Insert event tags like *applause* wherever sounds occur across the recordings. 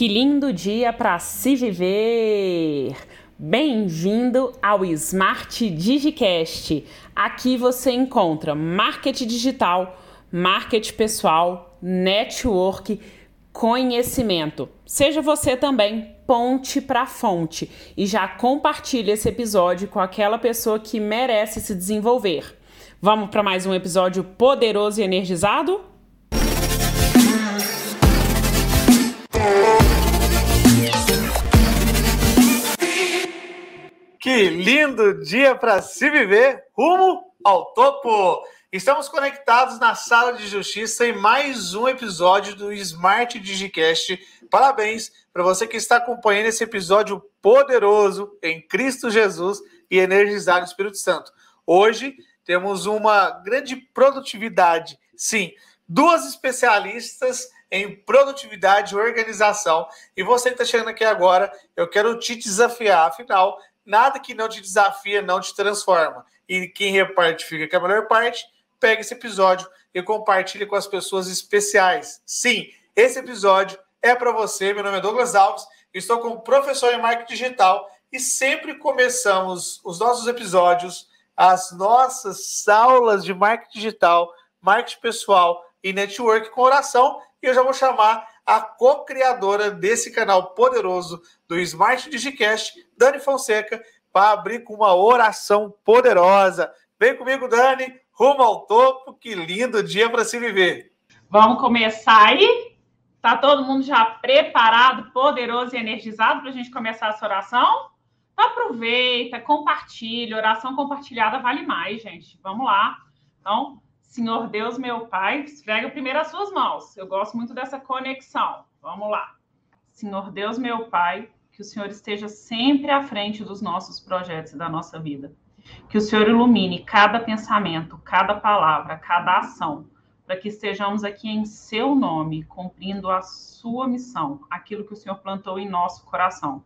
Que lindo dia para se viver! Bem-vindo ao Smart Digicast. Aqui você encontra marketing digital, marketing pessoal, network, conhecimento. Seja você também ponte para fonte e já compartilhe esse episódio com aquela pessoa que merece se desenvolver. Vamos para mais um episódio poderoso e energizado? Que lindo dia para se viver rumo ao topo! Estamos conectados na sala de justiça em mais um episódio do Smart Digicast. Parabéns para você que está acompanhando esse episódio poderoso em Cristo Jesus e energizado no Espírito Santo. Hoje temos uma grande produtividade. Sim, duas especialistas em produtividade e organização. E você que está chegando aqui agora, eu quero te desafiar. Afinal, nada que não te desafia não te transforma. E quem reparte fica com a melhor parte. Pega esse episódio e compartilhe com as pessoas especiais. Sim, esse episódio é para você. Meu nome é Douglas Alves, estou como professor em marketing digital e sempre começamos os nossos episódios, as nossas aulas de marketing digital, marketing pessoal e network com oração. E eu já vou chamar a co-criadora desse canal poderoso do Smart Digicast, Dani Fonseca, para abrir com uma oração poderosa. Vem comigo, Dani, rumo ao topo. Que lindo dia para se viver. Vamos começar aí? Tá todo mundo já preparado, poderoso e energizado para a gente começar essa oração? Então, aproveita, compartilha. Oração compartilhada vale mais, gente. Vamos lá. Então, Senhor Deus, meu Pai, esfrega primeiro as suas mãos. Eu gosto muito dessa conexão. Vamos lá. Senhor Deus, meu Pai, que o Senhor esteja sempre à frente dos nossos projetos e da nossa vida. Que o Senhor ilumine cada pensamento, cada palavra, cada ação, para que estejamos aqui em seu nome, cumprindo a sua missão, aquilo que o Senhor plantou em nosso coração.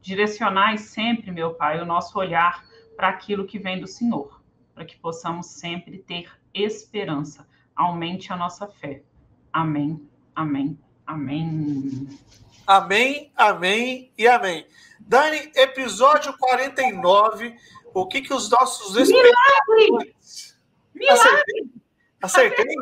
Direcionai sempre, meu Pai, o nosso olhar para aquilo que vem do Senhor, para que possamos sempre ter esperança. Aumente a nossa fé. Amém, amém, amém. Amém, amém e amém. Dani, episódio 49. O que, que os nossos espectadores. Milagre! Acertei? Acertei?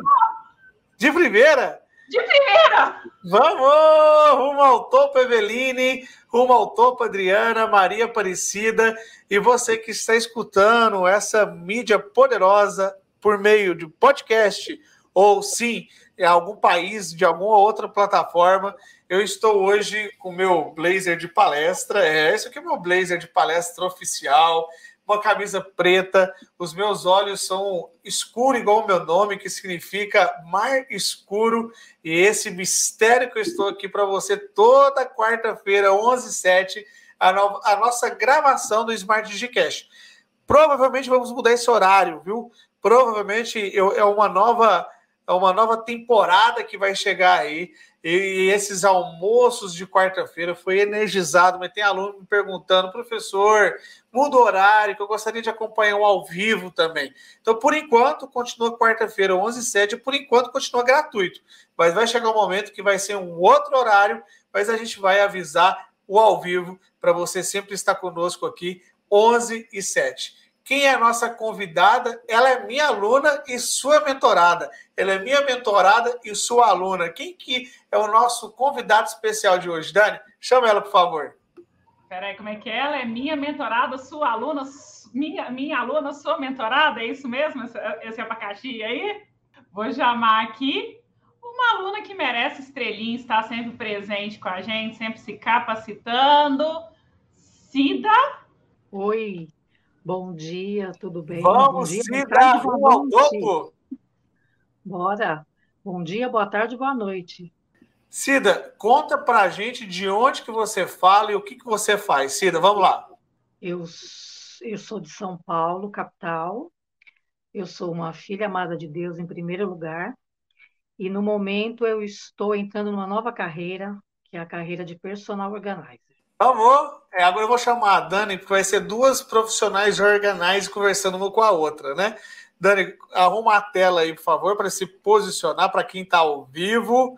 De primeira? De primeira! Vamos! Rumo ao topo, Eveline, rumo ao topo, Adriana, Maria Aparecida, e você que está escutando essa mídia poderosa, por meio de podcast ou sim em algum país, de alguma outra plataforma. Eu estou hoje com meu blazer de palestra. É, esse aqui é meu blazer de palestra oficial, uma camisa preta. Os meus olhos são escuros, igual o meu nome, que significa mar escuro. E esse mistério que eu estou aqui para você toda quarta-feira, 11 h a, no... a nossa gravação do Smart Digicast. Provavelmente vamos mudar esse horário, viu? Provavelmente é uma nova é uma nova temporada que vai chegar aí. E esses almoços de quarta-feira foi energizado, mas tem aluno me perguntando, professor, muda o horário, que eu gostaria de acompanhar um ao vivo também. Então, por enquanto, continua quarta-feira, 11 h 07 por enquanto continua gratuito. Mas vai chegar um momento que vai ser um outro horário, mas a gente vai avisar o ao vivo para você sempre estar conosco aqui, 11 e 7. Quem é a nossa convidada? Ela é minha aluna e sua mentorada. Ela é minha mentorada e sua aluna. Quem que é o nosso convidado especial de hoje? Dani, chama ela, por favor. Peraí, como é que é? Ela é minha mentorada, sua aluna, minha, minha aluna, sua mentorada? É isso mesmo, esse, esse abacaxi aí? Vou chamar aqui uma aluna que merece estrelinha, está sempre presente com a gente, sempre se capacitando. Cida. Oi, Bom dia, tudo bem? Vamos, dia, Cida, rumo ao topo! Bora! Bom dia, boa tarde, boa noite. Cida, conta pra gente de onde que você fala e o que, que você faz. Cida, vamos lá. Eu, eu sou de São Paulo, capital. Eu sou uma filha amada de Deus em primeiro lugar. E no momento eu estou entrando numa nova carreira, que é a carreira de personal organizer. Vamos! É, agora eu vou chamar a Dani, porque vai ser duas profissionais de organize conversando uma com a outra, né? Dani, arruma a tela aí, por favor, para se posicionar para quem está ao vivo.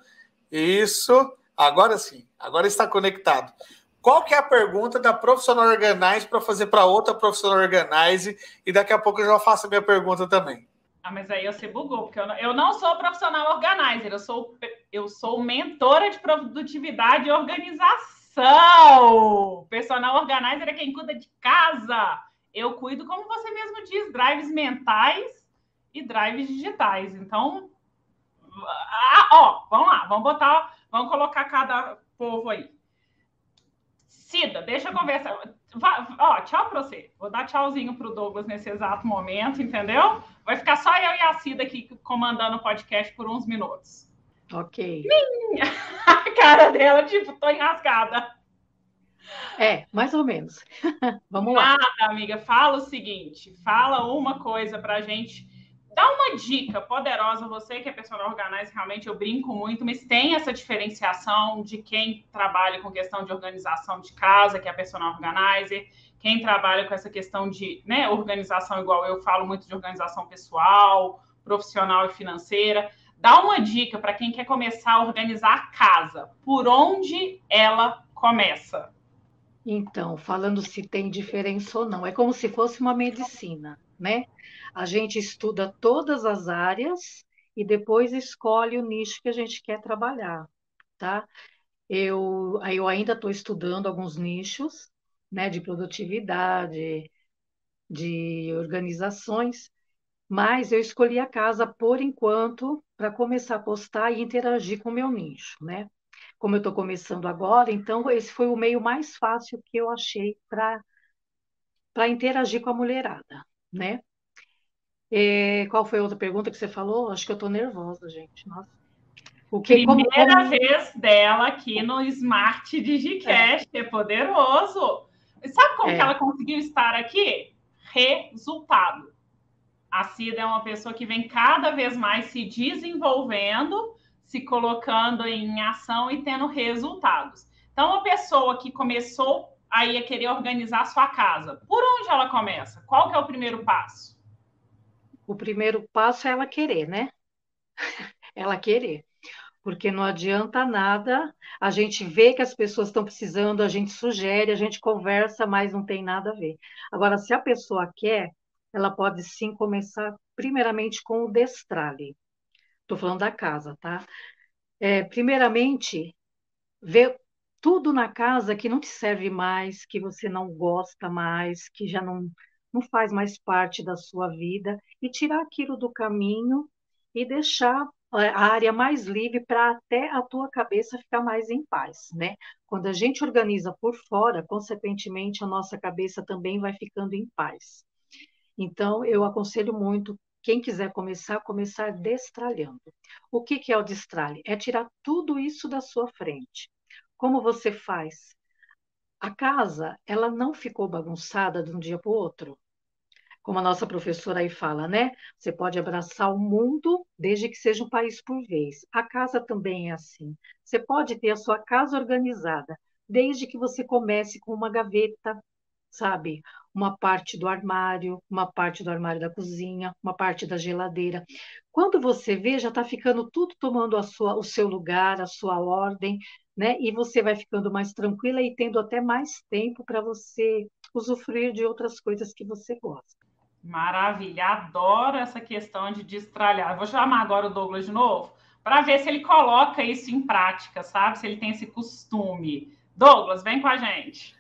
Isso. Agora sim. Agora está conectado. Qual que é a pergunta da profissional organize para fazer para outra profissional organize? E daqui a pouco eu já faço a minha pergunta também. Ah, mas aí você bugou, porque eu não, eu não sou profissional organizer, eu sou, eu sou mentora de produtividade e organização. Personal organizer é quem cuida de casa. Eu cuido, como você mesmo diz, drives mentais e drives digitais. Então, ah, ó, vamos lá, vamos botar, vamos colocar cada povo aí. Cida, deixa eu conversar. ó, tchau para você. Vou dar tchauzinho pro Douglas nesse exato momento, entendeu? Vai ficar só eu e a Cida aqui comandando o podcast por uns minutos. Ok. Minha! *laughs* A cara dela, tipo, tô enrascada. É, mais ou menos. *laughs* Vamos lá. Nada, amiga. Fala o seguinte: fala uma coisa pra gente dá uma dica poderosa, você que é personal organizer, realmente eu brinco muito, mas tem essa diferenciação de quem trabalha com questão de organização de casa, que é a personal organizer, quem trabalha com essa questão de né, organização, igual eu falo muito de organização pessoal, profissional e financeira. Dá uma dica para quem quer começar a organizar a casa. Por onde ela começa? Então, falando se tem diferença ou não, é como se fosse uma medicina, né? A gente estuda todas as áreas e depois escolhe o nicho que a gente quer trabalhar, tá? Eu, eu ainda estou estudando alguns nichos, né, de produtividade, de organizações, mas eu escolhi a casa por enquanto para começar a postar e interagir com o meu nicho, né? Como eu estou começando agora, então esse foi o meio mais fácil que eu achei para para interagir com a mulherada, né? E qual foi a outra pergunta que você falou? Acho que eu estou nervosa, gente. Nossa. O que, Primeira como... vez dela aqui no Smart Digicast, é, é poderoso. Sabe como é. que ela conseguiu estar aqui? Resultado. A Cida é uma pessoa que vem cada vez mais se desenvolvendo, se colocando em ação e tendo resultados. Então, uma pessoa que começou aí a querer organizar a sua casa, por onde ela começa? Qual que é o primeiro passo? o primeiro passo é ela querer, né? *laughs* ela querer. Porque não adianta nada, a gente vê que as pessoas estão precisando, a gente sugere, a gente conversa, mas não tem nada a ver. Agora, se a pessoa quer, ela pode sim começar primeiramente com o destrale. Estou falando da casa, tá? É, primeiramente, ver tudo na casa que não te serve mais, que você não gosta mais, que já não não faz mais parte da sua vida, e tirar aquilo do caminho e deixar é, a área mais livre para até a tua cabeça ficar mais em paz, né? Quando a gente organiza por fora, consequentemente a nossa cabeça também vai ficando em paz. Então, eu aconselho muito quem quiser começar, começar destralhando. O que, que é o destralhe? É tirar tudo isso da sua frente. Como você faz? A casa, ela não ficou bagunçada de um dia para o outro. Como a nossa professora aí fala, né? Você pode abraçar o mundo desde que seja um país por vez. A casa também é assim. Você pode ter a sua casa organizada desde que você comece com uma gaveta, sabe? Uma parte do armário, uma parte do armário da cozinha, uma parte da geladeira. Quando você vê, já está ficando tudo tomando sua, o seu lugar, a sua ordem, né? E você vai ficando mais tranquila e tendo até mais tempo para você usufruir de outras coisas que você gosta. Maravilha, adoro essa questão de destralhar. Vou chamar agora o Douglas de novo para ver se ele coloca isso em prática, sabe? Se ele tem esse costume. Douglas, vem com a gente.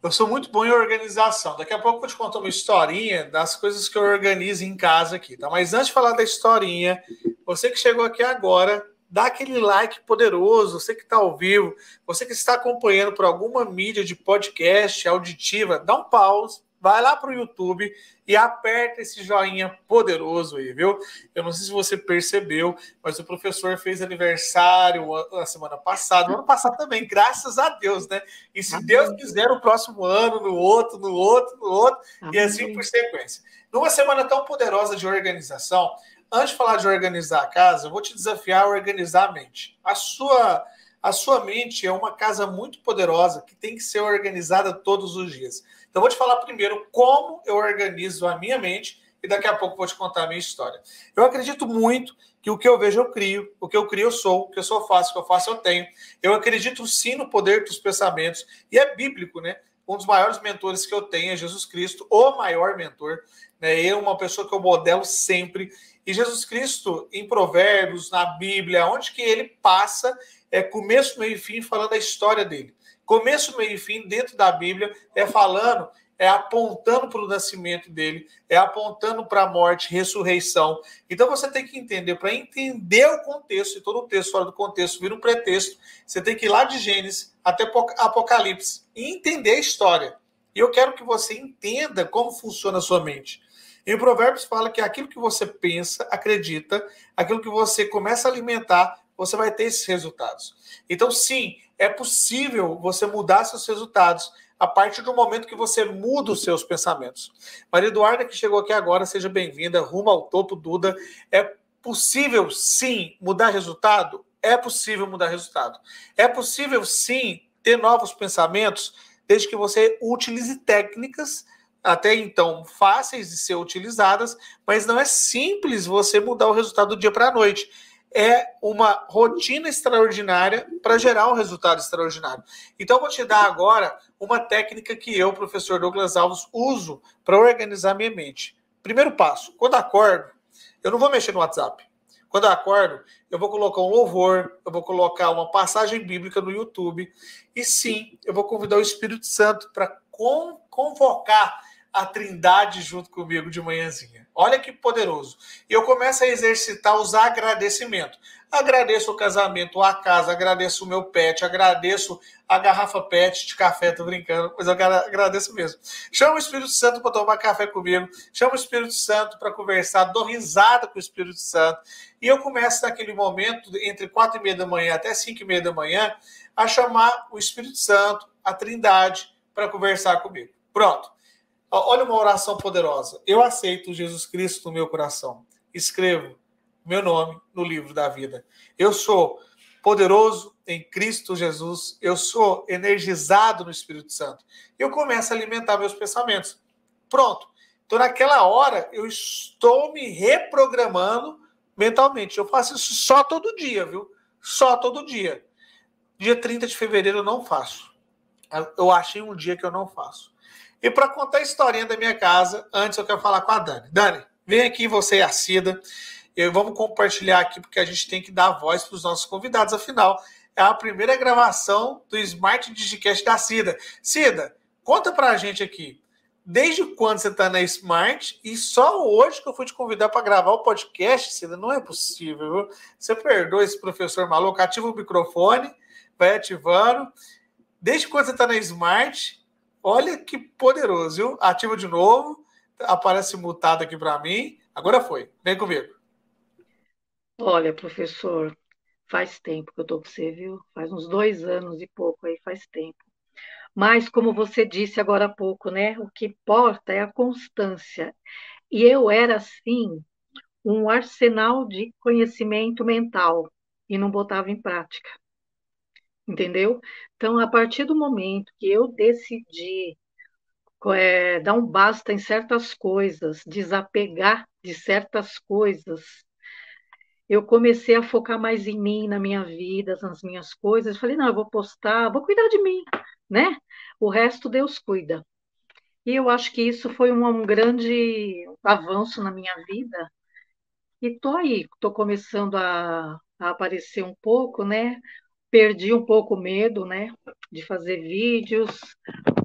Eu sou muito bom em organização. Daqui a pouco eu vou te contar uma historinha das coisas que eu organizo em casa aqui, tá? Mas antes de falar da historinha, você que chegou aqui agora, dá aquele like poderoso, você que está ao vivo, você que está acompanhando por alguma mídia de podcast auditiva, dá um pause, vai lá para o YouTube e aperta esse joinha poderoso aí, viu? Eu não sei se você percebeu, mas o professor fez aniversário na semana passada, no ano passado também, graças a Deus, né? E se Amém. Deus quiser, no próximo ano, no outro, no outro, no outro, Amém. e assim por sequência. Numa semana tão poderosa de organização, antes de falar de organizar a casa, eu vou te desafiar a organizar a mente. A sua, a sua mente é uma casa muito poderosa que tem que ser organizada todos os dias. Então, vou te falar primeiro como eu organizo a minha mente e daqui a pouco vou te contar a minha história. Eu acredito muito que o que eu vejo eu crio, o que eu crio eu sou, o que eu sou faço, o que eu faço eu tenho. Eu acredito sim no poder dos pensamentos, e é bíblico, né? Um dos maiores mentores que eu tenho é Jesus Cristo, o maior mentor. Né? Ele é uma pessoa que eu modelo sempre. E Jesus Cristo, em Provérbios, na Bíblia, onde que ele passa, é começo, meio e fim, falando a história dele. Começo, meio e fim, dentro da Bíblia, é falando é apontando para o nascimento dele, é apontando para a morte, ressurreição. Então você tem que entender, para entender o contexto, e todo o texto fora do contexto vira um pretexto, você tem que ir lá de Gênesis até Apocalipse e entender a história. E eu quero que você entenda como funciona a sua mente. Em Provérbios fala que aquilo que você pensa, acredita, aquilo que você começa a alimentar, você vai ter esses resultados. Então, sim, é possível você mudar seus resultados a partir do momento que você muda os seus pensamentos. Maria Eduarda, que chegou aqui agora, seja bem-vinda, rumo ao topo, Duda. É possível, sim, mudar resultado? É possível mudar resultado. É possível, sim, ter novos pensamentos, desde que você utilize técnicas até então fáceis de ser utilizadas, mas não é simples você mudar o resultado do dia para a noite é uma rotina extraordinária para gerar um resultado extraordinário. Então, vou te dar agora uma técnica que eu, professor Douglas Alves, uso para organizar minha mente. Primeiro passo: quando acordo, eu não vou mexer no WhatsApp. Quando eu acordo, eu vou colocar um louvor, eu vou colocar uma passagem bíblica no YouTube, e sim, eu vou convidar o Espírito Santo para convocar a Trindade junto comigo de manhãzinha. Olha que poderoso. E eu começo a exercitar os agradecimentos. Agradeço o casamento, a casa, agradeço o meu pet, agradeço a garrafa pet de café, tô brincando, mas eu agradeço mesmo. Chama o Espírito Santo para tomar café comigo, chama o Espírito Santo para conversar, dou risada com o Espírito Santo. E eu começo naquele momento, entre quatro e meia da manhã até cinco e meia da manhã, a chamar o Espírito Santo, a Trindade, para conversar comigo. Pronto. Olha uma oração poderosa. Eu aceito Jesus Cristo no meu coração. Escrevo meu nome no livro da vida. Eu sou poderoso em Cristo Jesus. Eu sou energizado no Espírito Santo. Eu começo a alimentar meus pensamentos. Pronto. Então, naquela hora, eu estou me reprogramando mentalmente. Eu faço isso só todo dia, viu? Só todo dia. Dia 30 de fevereiro eu não faço. Eu achei um dia que eu não faço. E para contar a historinha da minha casa, antes eu quero falar com a Dani. Dani, vem aqui você e a Cida. E vamos compartilhar aqui, porque a gente tem que dar voz para os nossos convidados. Afinal, é a primeira gravação do Smart Digicast da Cida. Cida, conta para a gente aqui. Desde quando você está na Smart e só hoje que eu fui te convidar para gravar o podcast, Cida? Não é possível, viu? Você perdoa esse professor maluco, ativa o microfone, vai ativando. Desde quando você está na Smart Olha que poderoso, viu? Ativa de novo, aparece mutado aqui para mim. Agora foi. Vem comigo. Olha, professor, faz tempo que eu estou com você, viu? Faz uns dois anos e pouco aí, faz tempo. Mas, como você disse agora há pouco, né? O que importa é a constância. E eu era, assim, um arsenal de conhecimento mental e não botava em prática entendeu? Então, a partir do momento que eu decidi é, dar um basta em certas coisas, desapegar de certas coisas, eu comecei a focar mais em mim, na minha vida, nas minhas coisas. Falei, não, eu vou postar, vou cuidar de mim, né? O resto Deus cuida. E eu acho que isso foi um, um grande avanço na minha vida. E tô aí, tô começando a, a aparecer um pouco, né? Perdi um pouco o medo, né, de fazer vídeos,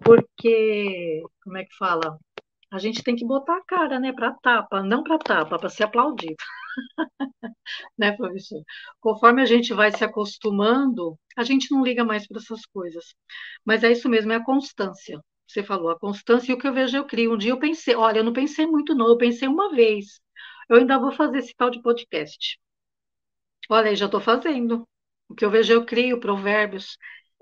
porque, como é que fala? A gente tem que botar a cara, né, para tapa, não para tapa, para ser aplaudido. *laughs* né, professor? Conforme a gente vai se acostumando, a gente não liga mais para essas coisas. Mas é isso mesmo, é a constância. Você falou, a constância e o que eu vejo eu crio. Um dia eu pensei, olha, eu não pensei muito não, eu pensei uma vez. Eu ainda vou fazer esse tal de podcast. Olha, aí já estou fazendo. O que eu vejo, eu crio provérbios.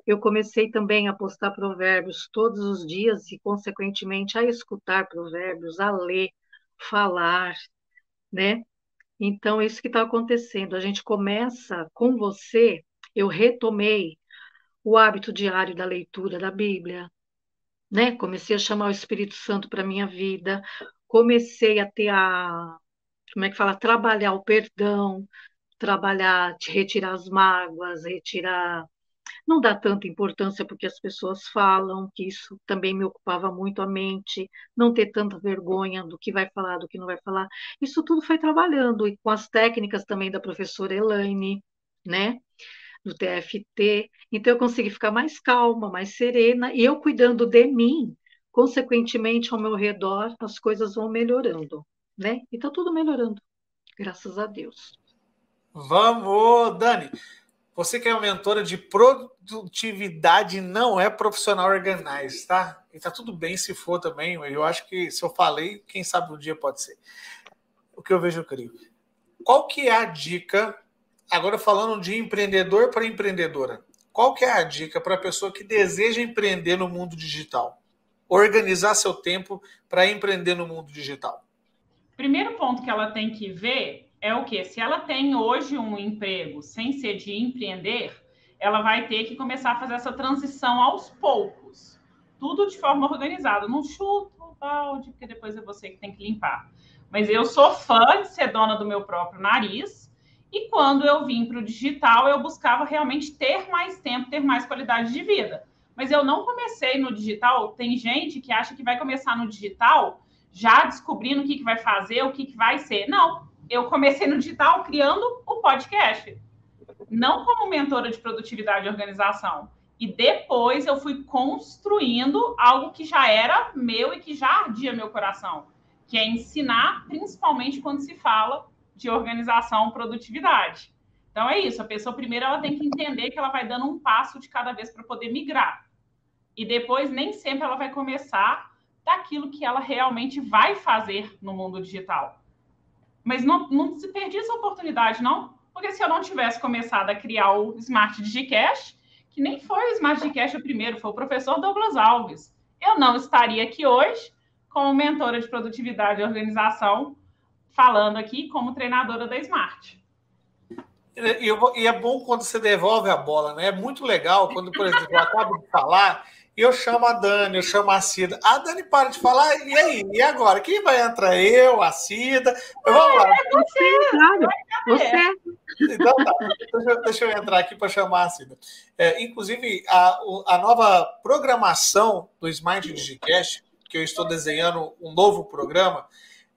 Eu comecei também a postar provérbios todos os dias e, consequentemente, a escutar provérbios, a ler, falar, né? Então, é isso que está acontecendo. A gente começa com você, eu retomei o hábito diário da leitura da Bíblia, né? Comecei a chamar o Espírito Santo para minha vida, comecei a ter a, como é que fala, trabalhar o perdão, trabalhar, retirar as mágoas, retirar não dá tanta importância porque as pessoas falam, que isso também me ocupava muito a mente, não ter tanta vergonha do que vai falar, do que não vai falar. Isso tudo foi trabalhando, e com as técnicas também da professora Elaine, né? Do TFT. Então eu consegui ficar mais calma, mais serena, e eu cuidando de mim, consequentemente, ao meu redor, as coisas vão melhorando, né? E tá tudo melhorando, graças a Deus. Vamos, Dani. Você que é uma mentora de produtividade não é profissional organized, tá? E tá tudo bem se for também. Eu acho que se eu falei, quem sabe um dia pode ser. O que eu vejo, eu creio. Qual que é a dica, agora falando de empreendedor para empreendedora, qual que é a dica para a pessoa que deseja empreender no mundo digital? Organizar seu tempo para empreender no mundo digital. Primeiro ponto que ela tem que ver é o que? Se ela tem hoje um emprego sem ser de empreender, ela vai ter que começar a fazer essa transição aos poucos. Tudo de forma organizada. Não chuto o balde, porque depois é você que tem que limpar. Mas eu sou fã de ser dona do meu próprio nariz. E quando eu vim para o digital, eu buscava realmente ter mais tempo, ter mais qualidade de vida. Mas eu não comecei no digital. Tem gente que acha que vai começar no digital já descobrindo o que, que vai fazer, o que, que vai ser. Não, eu comecei no digital criando o podcast, não como mentora de produtividade e organização. E depois eu fui construindo algo que já era meu e que já ardia meu coração, que é ensinar, principalmente quando se fala de organização produtividade. Então é isso, a pessoa primeiro ela tem que entender que ela vai dando um passo de cada vez para poder migrar. E depois nem sempre ela vai começar daquilo que ela realmente vai fazer no mundo digital. Mas não, não se perdi essa oportunidade, não. Porque se eu não tivesse começado a criar o Smart Digicast, que nem foi o Smart Digicast o primeiro, foi o professor Douglas Alves, eu não estaria aqui hoje como mentora de produtividade e organização, falando aqui como treinadora da Smart. E, é bom quando você devolve a bola, né? É muito legal quando, por exemplo, eu acabo de falar e eu chamo a Dani, eu chamo a Cida. A Dani para de falar, e aí? E agora? Quem vai entrar? Eu, a Cida? Vamos lá. É você, claro. Você. Então tá, deixa, deixa eu entrar aqui para chamar a Cida. É, inclusive, a, a nova programação do Smart Digicast, que eu estou desenhando um novo programa,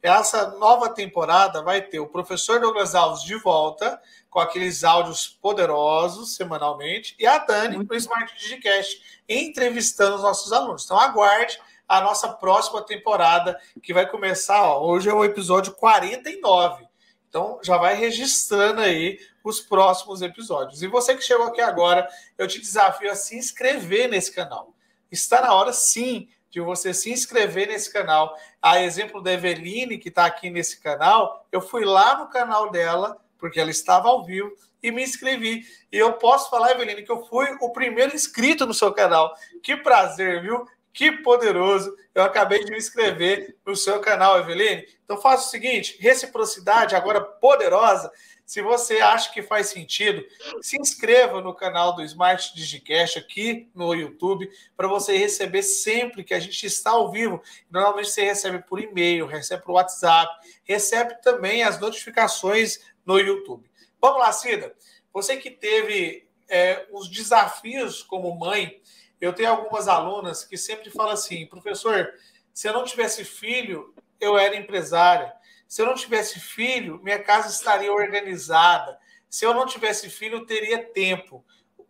essa nova temporada vai ter o professor Douglas Alves de volta, com aqueles áudios poderosos semanalmente, e a Dani no Smart Digicast, entrevistando os nossos alunos. Então aguarde a nossa próxima temporada, que vai começar, ó, hoje é o episódio 49. Então já vai registrando aí os próximos episódios. E você que chegou aqui agora, eu te desafio a se inscrever nesse canal. Está na hora sim de você se inscrever nesse canal. A exemplo da Eveline, que está aqui nesse canal, eu fui lá no canal dela, porque ela estava ao vivo, e me inscrevi. E eu posso falar, Eveline, que eu fui o primeiro inscrito no seu canal. Que prazer, viu? Que poderoso. Eu acabei de me inscrever no seu canal, Eveline. Então faça o seguinte: reciprocidade agora poderosa. Se você acha que faz sentido, se inscreva no canal do Smart Digicast aqui no YouTube para você receber sempre que a gente está ao vivo. Normalmente você recebe por e-mail, recebe por WhatsApp, recebe também as notificações no YouTube. Vamos lá, Cida. Você que teve é, os desafios como mãe, eu tenho algumas alunas que sempre falam assim, professor, se eu não tivesse filho, eu era empresária. Se eu não tivesse filho, minha casa estaria organizada. Se eu não tivesse filho, eu teria tempo.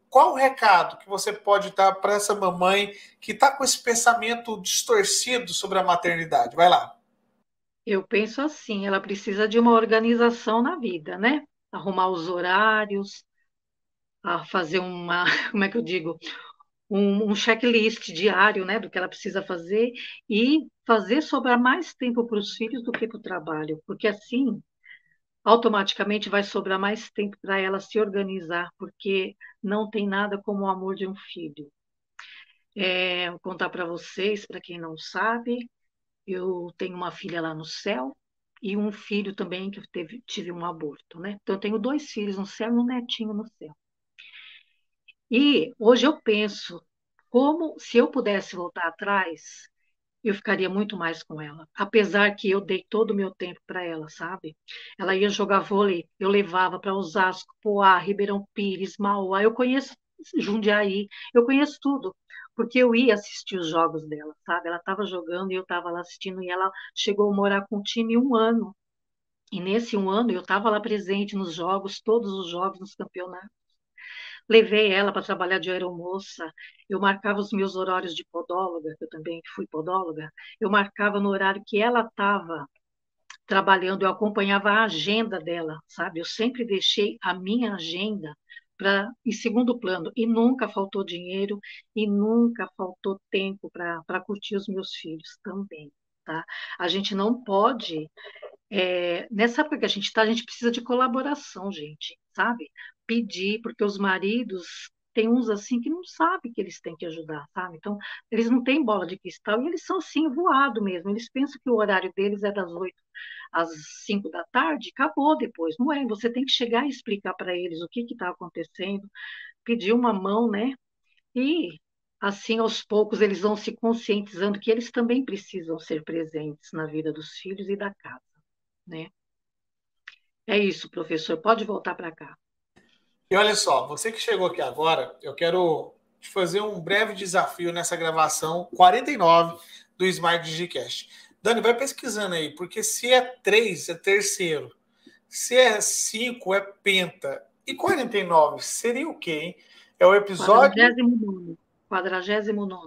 Qual o recado que você pode dar para essa mamãe que está com esse pensamento distorcido sobre a maternidade? Vai lá. Eu penso assim, ela precisa de uma organização na vida, né? Arrumar os horários, a fazer uma, *laughs* como é que eu digo, um, um checklist diário, né, do que ela precisa fazer e fazer sobrar mais tempo para os filhos do que para o trabalho, porque assim automaticamente vai sobrar mais tempo para ela se organizar, porque não tem nada como o amor de um filho. É, vou contar para vocês, para quem não sabe, eu tenho uma filha lá no céu e um filho também que teve, tive um aborto, né? Então eu tenho dois filhos no céu e um netinho no céu. E hoje eu penso como se eu pudesse voltar atrás, eu ficaria muito mais com ela. Apesar que eu dei todo o meu tempo para ela, sabe? Ela ia jogar vôlei, eu levava para Osasco, Poá, Ribeirão Pires, Mauá. Eu conheço Jundiaí, eu conheço tudo, porque eu ia assistir os jogos dela, sabe? Ela estava jogando e eu estava lá assistindo, e ela chegou a morar com o time um ano. E nesse um ano eu estava lá presente nos jogos, todos os jogos, nos campeonatos. Levei ela para trabalhar de aeromoça, eu marcava os meus horários de podóloga, eu também fui podóloga, eu marcava no horário que ela estava trabalhando, eu acompanhava a agenda dela, sabe? Eu sempre deixei a minha agenda para em segundo plano e nunca faltou dinheiro e nunca faltou tempo para curtir os meus filhos também, tá? A gente não pode é, nessa época que a gente está, a gente precisa de colaboração, gente, sabe? Pedir, porque os maridos tem uns assim que não sabem que eles têm que ajudar, sabe? Então, eles não têm bola de cristal e eles são assim, voado mesmo. Eles pensam que o horário deles é das oito às cinco da tarde, acabou depois. Não é, você tem que chegar e explicar para eles o que está acontecendo, pedir uma mão, né? E assim, aos poucos, eles vão se conscientizando que eles também precisam ser presentes na vida dos filhos e da casa, né? É isso, professor. Pode voltar para cá. E olha só, você que chegou aqui agora, eu quero te fazer um breve desafio nessa gravação 49 do Smart Digicast. Dani, vai pesquisando aí, porque se é 3, é terceiro. Se é 5, é penta. E 49 seria o quê, hein? É o episódio. 49.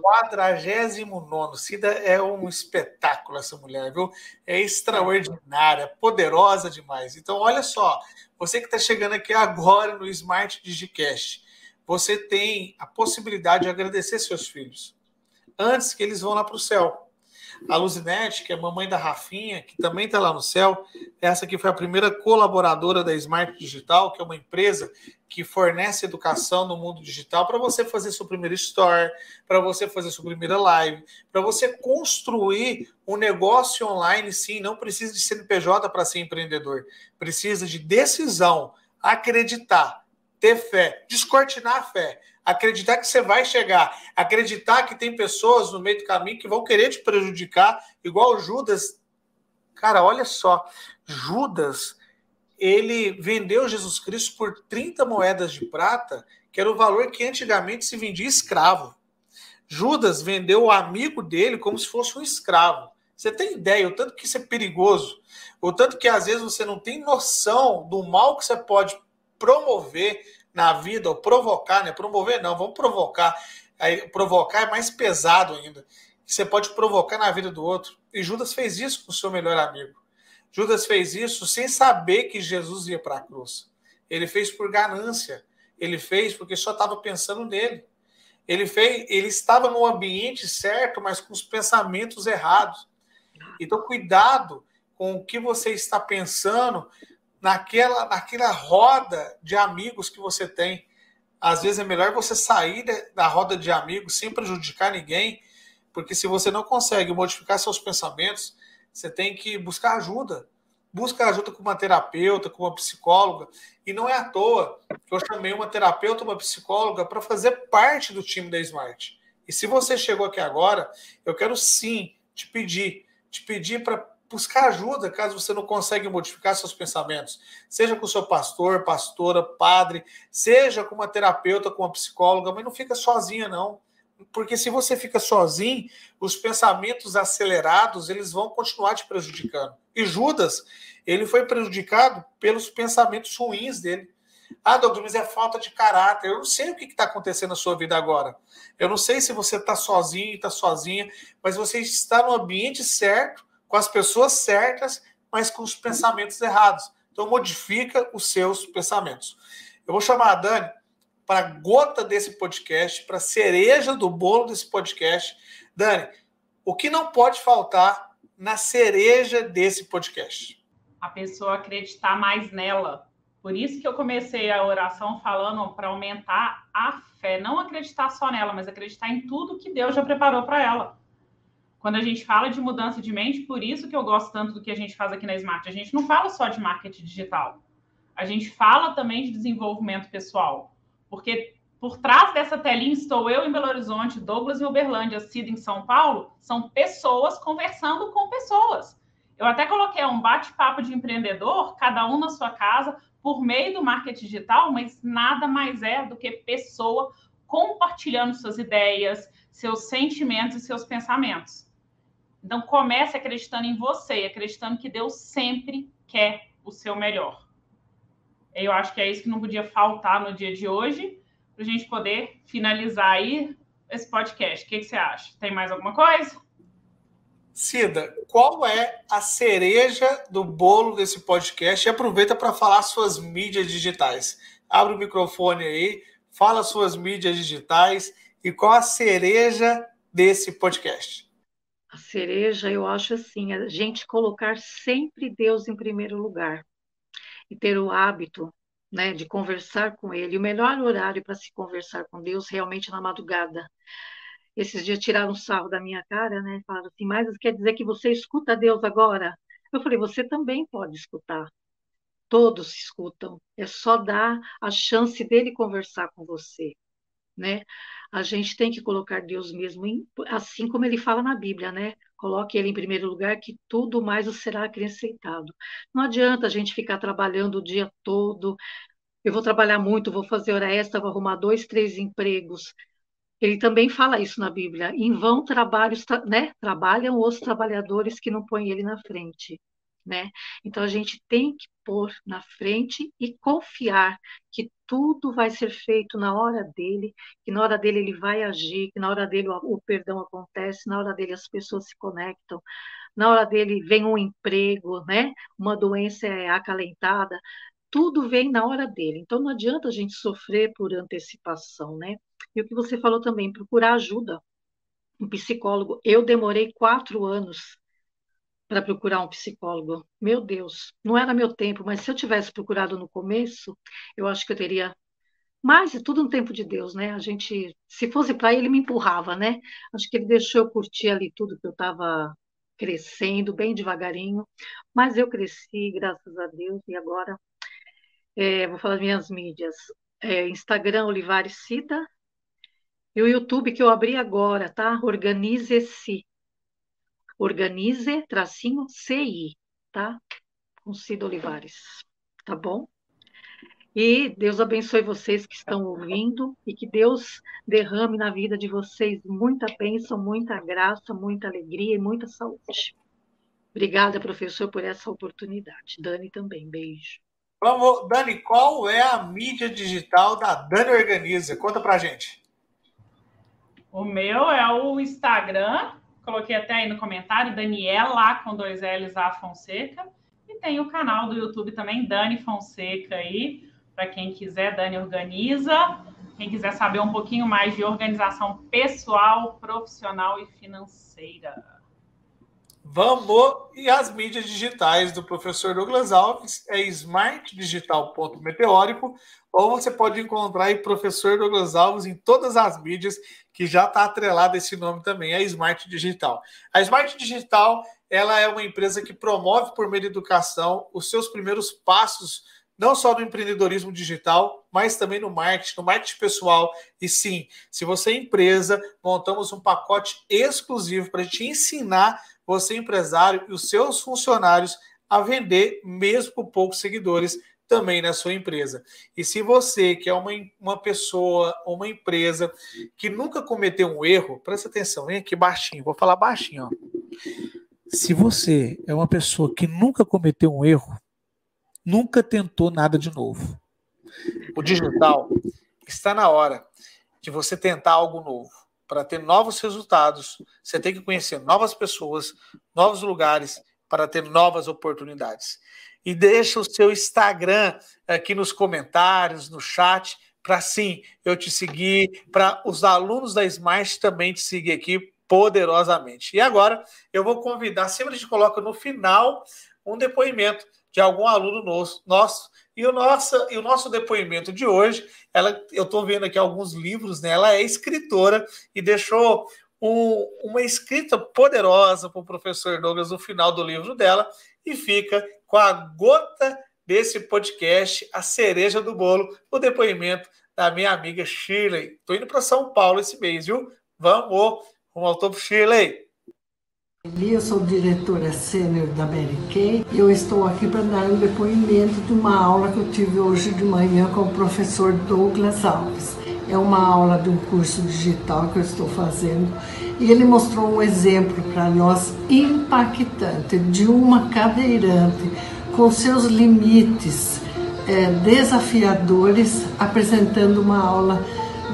49. 49. Cida é um espetáculo, essa mulher, viu? É extraordinária, poderosa demais. Então, olha só, você que está chegando aqui agora no Smart Digicast, você tem a possibilidade de agradecer seus filhos antes que eles vão lá para o céu. A Luzinete, que é mamãe da Rafinha, que também está lá no céu, essa que foi a primeira colaboradora da Smart Digital, que é uma empresa que fornece educação no mundo digital para você fazer seu primeiro store, para você fazer sua primeira live, para você construir um negócio online, sim, não precisa de CNPJ para ser empreendedor, precisa de decisão, acreditar, ter fé, descortinar a fé acreditar que você vai chegar, acreditar que tem pessoas no meio do caminho que vão querer te prejudicar, igual Judas. Cara, olha só, Judas, ele vendeu Jesus Cristo por 30 moedas de prata, que era o valor que antigamente se vendia escravo. Judas vendeu o amigo dele como se fosse um escravo. Você tem ideia o tanto que isso é perigoso? O tanto que às vezes você não tem noção do mal que você pode promover na vida, ou provocar, né? Promover não, vamos provocar. Aí, provocar é mais pesado ainda. Você pode provocar na vida do outro. E Judas fez isso com o seu melhor amigo. Judas fez isso sem saber que Jesus ia para a cruz. Ele fez por ganância. Ele fez porque só estava pensando nele. Ele fez, ele estava no ambiente certo, mas com os pensamentos errados. Então, cuidado com o que você está pensando, naquela, naquela roda de amigos que você tem. Às vezes é melhor você sair da roda de amigos sem prejudicar ninguém, porque se você não consegue modificar seus pensamentos, você tem que buscar ajuda. Busca ajuda com uma terapeuta, com uma psicóloga. E não é à toa que eu chamei uma terapeuta, uma psicóloga, para fazer parte do time da Smart. E se você chegou aqui agora, eu quero sim te pedir, te pedir para buscar ajuda caso você não consegue modificar seus pensamentos, seja com seu pastor, pastora, padre, seja com uma terapeuta, com uma psicóloga, mas não fica sozinha não, porque se você fica sozinho, os pensamentos acelerados, eles vão continuar te prejudicando. E Judas, ele foi prejudicado pelos pensamentos ruins dele. Ah, doutor, mas é falta de caráter. Eu não sei o que está acontecendo na sua vida agora. Eu não sei se você está sozinho, está sozinha, mas você está no ambiente certo com as pessoas certas, mas com os pensamentos errados. Então, modifica os seus pensamentos. Eu vou chamar a Dani para a gota desse podcast, para a cereja do bolo desse podcast. Dani, o que não pode faltar na cereja desse podcast? A pessoa acreditar mais nela. Por isso que eu comecei a oração falando para aumentar a fé, não acreditar só nela, mas acreditar em tudo que Deus já preparou para ela quando a gente fala de mudança de mente, por isso que eu gosto tanto do que a gente faz aqui na Smart. A gente não fala só de marketing digital. A gente fala também de desenvolvimento pessoal. Porque Por trás dessa telinha estou eu em Belo Horizonte, Douglas em Uberlândia, Cida em São Paulo. São pessoas conversando com pessoas. Eu até coloquei um bate-papo de empreendedor, cada um na sua casa, por meio do marketing digital, mas nada mais é do que pessoa compartilhando suas ideias, seus sentimentos e seus pensamentos. Então comece acreditando em você, acreditando que Deus sempre quer o seu melhor. Eu acho que é isso que não podia faltar no dia de hoje, para a gente poder finalizar aí esse podcast. O que, que você acha? Tem mais alguma coisa? Cida, qual é a cereja do bolo desse podcast? E aproveita para falar suas mídias digitais. Abre o microfone aí, fala suas mídias digitais e qual a cereja desse podcast. A cereja, eu acho assim, a gente colocar sempre Deus em primeiro lugar e ter o hábito né, de conversar com Ele. O melhor horário para se conversar com Deus realmente é na madrugada esses dias tiraram um sarro da minha cara, né? Falaram assim, mas quer dizer que você escuta Deus agora? Eu falei, você também pode escutar. Todos escutam. É só dar a chance dele conversar com você, né? A gente tem que colocar Deus mesmo em, assim como ele fala na Bíblia, né? Coloque ele em primeiro lugar, que tudo mais o será acrescentado. Não adianta a gente ficar trabalhando o dia todo. Eu vou trabalhar muito, vou fazer hora extra, vou arrumar dois, três empregos. Ele também fala isso na Bíblia. Em vão trabalhos, né? Trabalham os trabalhadores que não põem ele na frente, né? Então a gente tem que pôr na frente e confiar que tudo vai ser feito na hora dele, que na hora dele ele vai agir, que na hora dele o, o perdão acontece, na hora dele as pessoas se conectam, na hora dele vem um emprego, né? Uma doença é acalentada, tudo vem na hora dele. Então não adianta a gente sofrer por antecipação, né? E o que você falou também, procurar ajuda. Um psicólogo. Eu demorei quatro anos para procurar um psicólogo. Meu Deus, não era meu tempo, mas se eu tivesse procurado no começo, eu acho que eu teria. Mas é tudo no tempo de Deus, né? A gente, se fosse para ele, me empurrava, né? Acho que ele deixou eu curtir ali tudo que eu estava crescendo, bem devagarinho. Mas eu cresci, graças a Deus, e agora é, vou falar minhas mídias. É, Instagram Olivares Cida, e o YouTube que eu abri agora, tá? Organize-se. Organize, tracinho, CI, tá? Com Cida Olivares, tá bom? E Deus abençoe vocês que estão ouvindo e que Deus derrame na vida de vocês muita bênção, muita graça, muita alegria e muita saúde. Obrigada, professor, por essa oportunidade. Dani também, beijo. Vamos, Dani, qual é a mídia digital da Dani Organiza? Conta pra gente. O meu é o Instagram, coloquei até aí no comentário, Daniela com dois L's A Fonseca. E tem o canal do YouTube também, Dani Fonseca aí, para quem quiser, Dani Organiza. Quem quiser saber um pouquinho mais de organização pessoal, profissional e financeira. Vamos! E as mídias digitais do professor Douglas Alves é smartdigital.meteórico, ou você pode encontrar aí professor Douglas Alves em todas as mídias, que já está atrelado esse nome também, é Smart Digital. A Smart Digital ela é uma empresa que promove por meio da educação os seus primeiros passos, não só no empreendedorismo digital, mas também no marketing, no marketing pessoal. E sim, se você é empresa, montamos um pacote exclusivo para te ensinar você empresário e os seus funcionários a vender, mesmo com poucos seguidores, também na sua empresa. E se você, que é uma, uma pessoa, uma empresa que nunca cometeu um erro, presta atenção, vem aqui baixinho, vou falar baixinho. Ó. Se você é uma pessoa que nunca cometeu um erro, nunca tentou nada de novo, o digital está na hora de você tentar algo novo para ter novos resultados, você tem que conhecer novas pessoas, novos lugares, para ter novas oportunidades. E deixa o seu Instagram aqui nos comentários, no chat, para sim eu te seguir, para os alunos da Smart também te seguir aqui poderosamente. E agora eu vou convidar, sempre a gente coloca no final um depoimento de algum aluno nosso, nosso e o nosso, e o nosso depoimento de hoje, ela, eu estou vendo aqui alguns livros, né? Ela é escritora e deixou um, uma escrita poderosa para o professor Douglas no final do livro dela e fica com a gota desse podcast, a cereja do bolo, o depoimento da minha amiga Shirley. Tô indo para São Paulo esse mês, viu? Vamos, rumo ao topo Shirley. Eu sou diretora sênior da Mary Kay e eu estou aqui para dar um depoimento de uma aula que eu tive hoje de manhã com o professor Douglas Alves. É uma aula de um curso digital que eu estou fazendo e ele mostrou um exemplo para nós impactante de uma cadeirante com seus limites é, desafiadores apresentando uma aula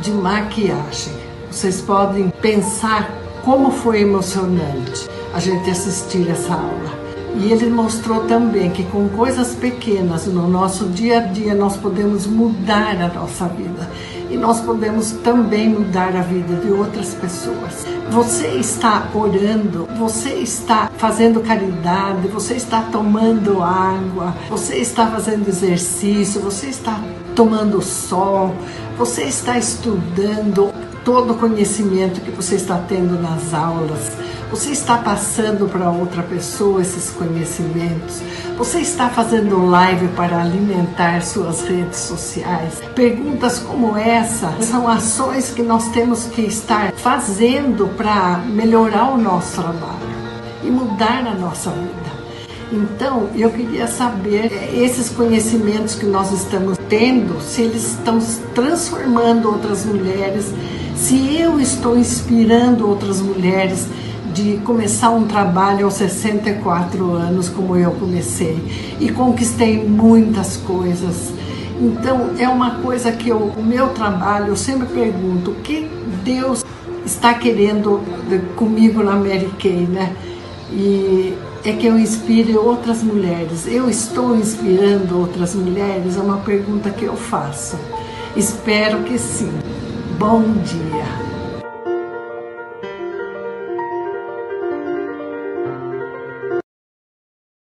de maquiagem. Vocês podem pensar como foi emocionante a gente assistir essa aula. E ele mostrou também que com coisas pequenas no nosso dia a dia nós podemos mudar a nossa vida e nós podemos também mudar a vida de outras pessoas. Você está orando, você está fazendo caridade, você está tomando água, você está fazendo exercício, você está tomando sol, você está estudando todo o conhecimento que você está tendo nas aulas você está passando para outra pessoa esses conhecimentos? Você está fazendo live para alimentar suas redes sociais? Perguntas como essa são ações que nós temos que estar fazendo para melhorar o nosso trabalho e mudar a nossa vida. Então, eu queria saber é, esses conhecimentos que nós estamos tendo, se eles estão transformando outras mulheres, se eu estou inspirando outras mulheres de começar um trabalho aos 64 anos, como eu comecei, e conquistei muitas coisas. Então, é uma coisa que eu, o meu trabalho, eu sempre pergunto: o que Deus está querendo comigo na Mary Kay, né? E é que eu inspire outras mulheres. Eu estou inspirando outras mulheres? É uma pergunta que eu faço. Espero que sim. Bom dia.